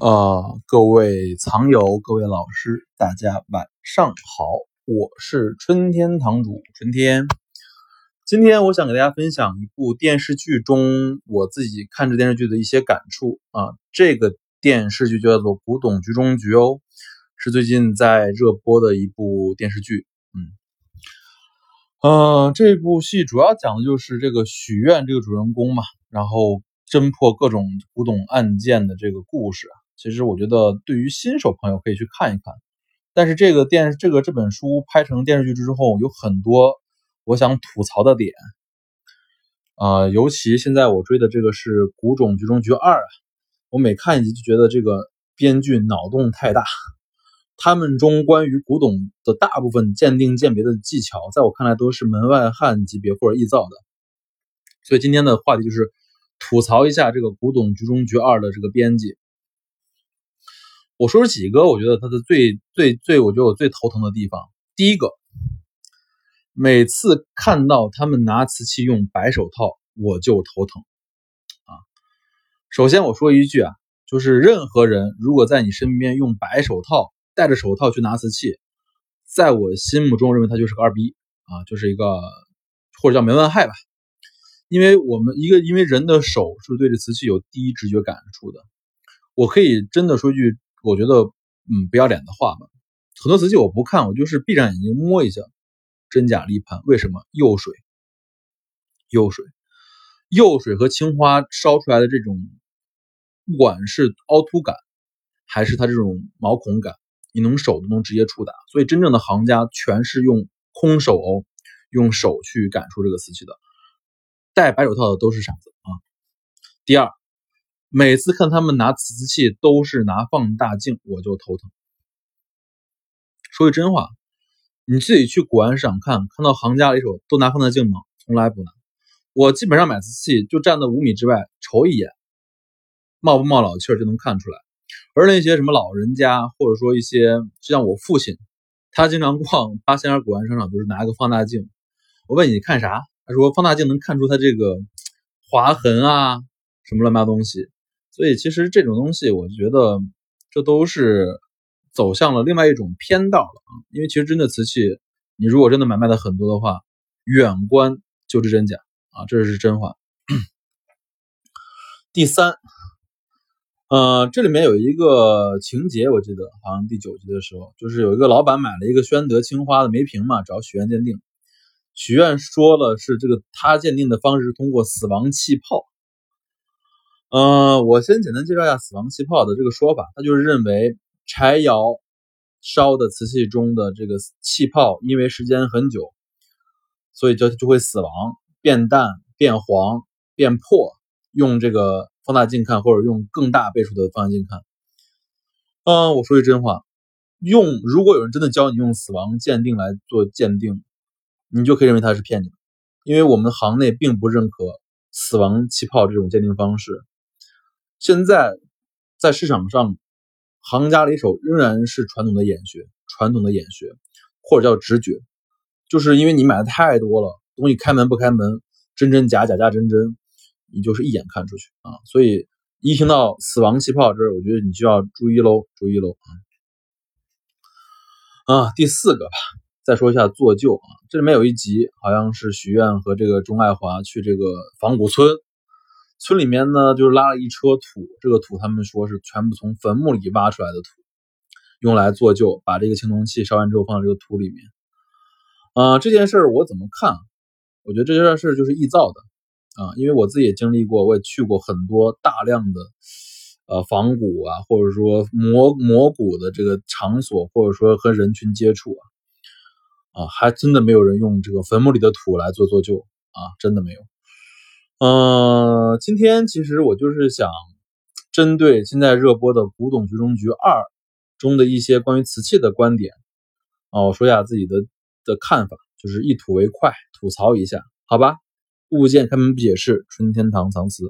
呃，各位藏友，各位老师，大家晚上好，我是春天堂主春天。今天我想给大家分享一部电视剧中我自己看这电视剧的一些感触啊。这个电视剧叫做《古董局中局》哦，是最近在热播的一部电视剧。嗯，呃，这部戏主要讲的就是这个许愿这个主人公嘛，然后侦破各种古董案件的这个故事。其实我觉得，对于新手朋友可以去看一看。但是这个电这个这本书拍成电视剧之后，有很多我想吐槽的点。啊，尤其现在我追的这个是《古董局中局二》啊，我每看一集就觉得这个编剧脑洞太大。他们中关于古董的大部分鉴定鉴别的技巧，在我看来都是门外汉级别或者臆造的。所以今天的话题就是吐槽一下这个《古董局中局二》的这个编辑。我说几个，我觉得他的最最最，我觉得我最头疼的地方。第一个，每次看到他们拿瓷器用白手套，我就头疼啊。首先我说一句啊，就是任何人如果在你身边用白手套，戴着手套去拿瓷器，在我心目中认为他就是个二逼啊，就是一个或者叫门外汉吧。因为我们一个因为人的手是对这瓷器有第一直觉感触的，我可以真的说句。我觉得，嗯，不要脸的话吧。很多瓷器我不看，我就是闭上眼睛摸一下，真假立判。为什么？釉水，釉水，釉水和青花烧出来的这种，不管是凹凸感，还是它这种毛孔感，你能手都能直接触达。所以真正的行家全是用空手哦，用手去感受这个瓷器的。戴白手套的都是傻子啊。第二。每次看他们拿瓷器都是拿放大镜，我就头疼。说句真话，你自己去古玩市场看，看到行家里手都拿放大镜吗？从来不拿。我基本上买瓷器就站在五米之外瞅一眼，冒不冒老气儿就能看出来。而那些什么老人家，或者说一些就像我父亲，他经常逛八仙庵古玩商场，就是拿个放大镜。我问你看啥？他说放大镜能看出他这个划痕啊，什么乱八东西。所以其实这种东西，我觉得这都是走向了另外一种偏道了啊！因为其实真的瓷器，你如果真的买卖的很多的话，远观就知真假啊，这是真话。第三，呃，这里面有一个情节，我记得好像第九集的时候，就是有一个老板买了一个宣德青花的梅瓶嘛，找许愿鉴定，许愿说了是这个他鉴定的方式是通过死亡气泡。嗯，我先简单介绍一下死亡气泡的这个说法，它就是认为柴窑烧的瓷器中的这个气泡，因为时间很久，所以就就会死亡、变淡、变黄、变破。用这个放大镜看，或者用更大倍数的放大镜看。嗯，我说句真话，用如果有人真的教你用死亡鉴定来做鉴定，你就可以认为他是骗你的，因为我们行内并不认可死亡气泡这种鉴定方式。现在在市场上，行家里手仍然是传统的眼学，传统的眼学或者叫直觉，就是因为你买的太多了，东西开门不开门，真真假假假真真，你就是一眼看出去啊。所以一听到死亡气泡这，我觉得你就要注意喽，注意喽啊！啊，第四个吧，再说一下做旧啊，这里面有一集好像是许愿和这个钟爱华去这个仿古村。村里面呢，就是拉了一车土，这个土他们说是全部从坟墓里挖出来的土，用来做旧，把这个青铜器烧完之后放在这个土里面。啊，这件事我怎么看？我觉得这件事就是臆造的啊，因为我自己也经历过，我也去过很多大量的呃仿古啊，或者说磨磨古的这个场所，或者说和人群接触啊，啊，还真的没有人用这个坟墓里的土来做做旧啊，真的没有。嗯，今天其实我就是想针对现在热播的《古董局中局二》中的一些关于瓷器的观点啊，我说一下自己的的看法，就是一吐为快，吐槽一下，好吧？物件开门不解释，春天堂藏瓷。